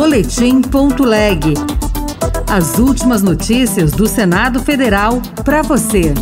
Boletim.leg. As últimas notícias do Senado Federal para você.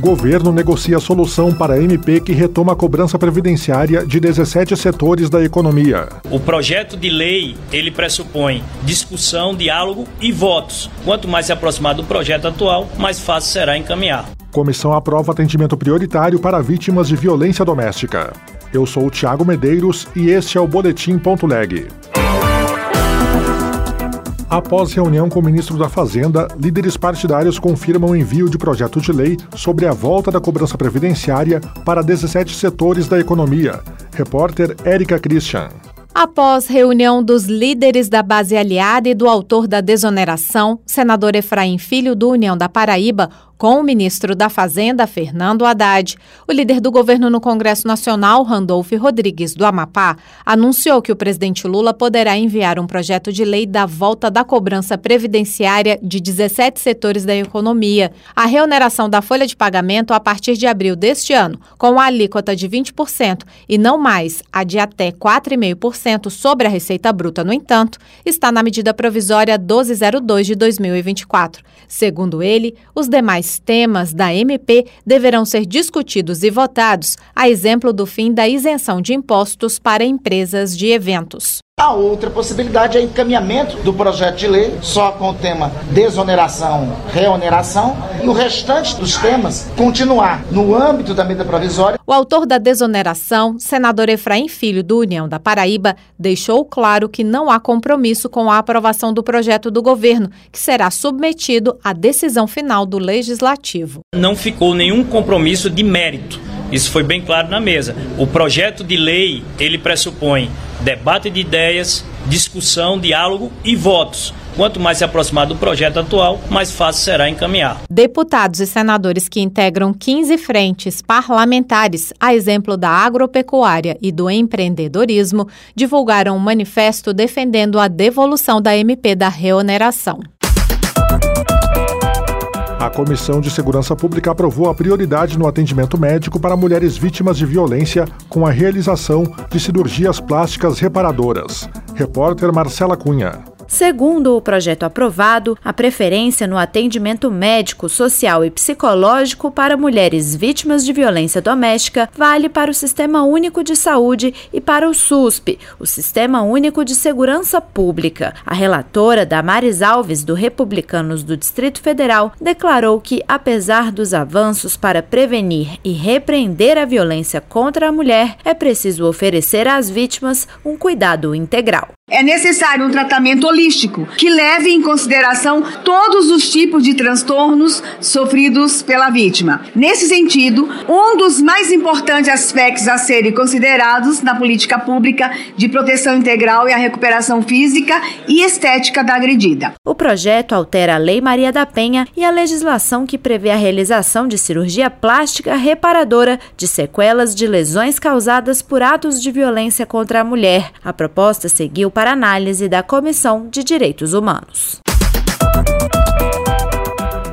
Governo negocia solução para a MP que retoma a cobrança previdenciária de 17 setores da economia. O projeto de lei, ele pressupõe discussão, diálogo e votos. Quanto mais se aproximar do projeto atual, mais fácil será encaminhar. Comissão aprova atendimento prioritário para vítimas de violência doméstica. Eu sou o Tiago Medeiros e este é o Boletim.leg. Após reunião com o ministro da Fazenda, líderes partidários confirmam o envio de projeto de lei sobre a volta da cobrança previdenciária para 17 setores da economia. Repórter Érica Christian. Após reunião dos líderes da base aliada e do autor da desoneração, senador Efraim Filho do União da Paraíba, com o ministro da Fazenda, Fernando Haddad. O líder do governo no Congresso Nacional, Randolph Rodrigues, do Amapá, anunciou que o presidente Lula poderá enviar um projeto de lei da volta da cobrança previdenciária de 17 setores da economia, a reoneração da folha de pagamento a partir de abril deste ano, com a alíquota de 20% e não mais a de até 4,5% sobre a receita bruta, no entanto, está na medida provisória 1202 de 2024. Segundo ele, os demais temas da MP deverão ser discutidos e votados, a exemplo do fim da isenção de impostos para empresas de eventos. A outra possibilidade é encaminhamento do projeto de lei, só com o tema desoneração, reoneração, e o restante dos temas continuar no âmbito da medida provisória. O autor da desoneração, senador Efraim Filho, do União da Paraíba, deixou claro que não há compromisso com a aprovação do projeto do governo, que será submetido à decisão final do legislativo. Não ficou nenhum compromisso de mérito isso foi bem claro na mesa. O projeto de lei, ele pressupõe debate de ideias, discussão, diálogo e votos. Quanto mais se aproximar do projeto atual, mais fácil será encaminhar. Deputados e senadores que integram 15 frentes parlamentares, a exemplo da agropecuária e do empreendedorismo, divulgaram um manifesto defendendo a devolução da MP da reoneração. A Comissão de Segurança Pública aprovou a prioridade no atendimento médico para mulheres vítimas de violência com a realização de cirurgias plásticas reparadoras. Repórter Marcela Cunha. Segundo o projeto aprovado, a preferência no atendimento médico, social e psicológico para mulheres vítimas de violência doméstica vale para o Sistema Único de Saúde e para o SUSP, o Sistema Único de Segurança Pública. A relatora Damares Alves, do Republicanos do Distrito Federal, declarou que, apesar dos avanços para prevenir e repreender a violência contra a mulher, é preciso oferecer às vítimas um cuidado integral. É necessário um tratamento holístico que leve em consideração todos os tipos de transtornos sofridos pela vítima. Nesse sentido, um dos mais importantes aspectos a serem considerados na política pública de proteção integral é a recuperação física e estética da agredida. O projeto altera a Lei Maria da Penha e a legislação que prevê a realização de cirurgia plástica reparadora de sequelas de lesões causadas por atos de violência contra a mulher. A proposta seguiu para análise da Comissão de Direitos Humanos.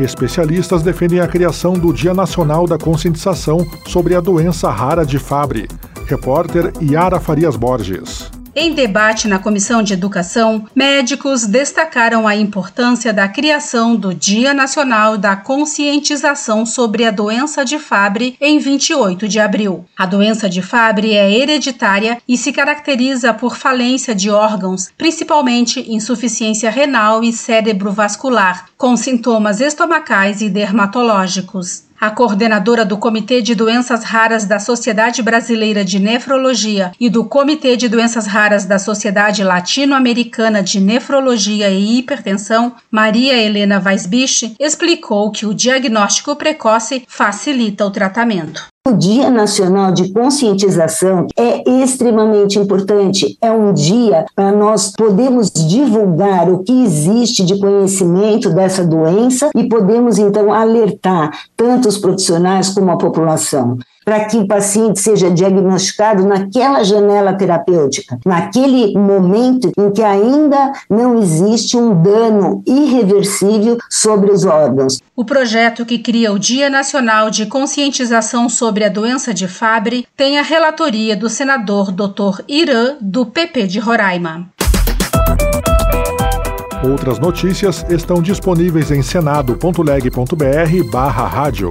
Especialistas defendem a criação do Dia Nacional da Conscientização sobre a doença rara de Fabry. Repórter Yara Farias Borges. Em debate na Comissão de Educação, médicos destacaram a importância da criação do Dia Nacional da Conscientização sobre a Doença de Fabry em 28 de abril. A doença de Fabry é hereditária e se caracteriza por falência de órgãos, principalmente insuficiência renal e cérebro-vascular, com sintomas estomacais e dermatológicos. A coordenadora do Comitê de Doenças Raras da Sociedade Brasileira de Nefrologia e do Comitê de Doenças Raras da Sociedade Latino-Americana de Nefrologia e Hipertensão, Maria Helena Weisbich, explicou que o diagnóstico precoce facilita o tratamento. O Dia Nacional de Conscientização é extremamente importante. É um dia para nós podermos divulgar o que existe de conhecimento dessa doença e podemos então alertar tanto os profissionais como a população para que o paciente seja diagnosticado naquela janela terapêutica, naquele momento em que ainda não existe um dano irreversível sobre os órgãos. O projeto que cria o Dia Nacional de Conscientização sobre a Doença de Fabry tem a relatoria do senador Dr. Irã, do PP de Roraima. Outras notícias estão disponíveis em senado.leg.br barra rádio.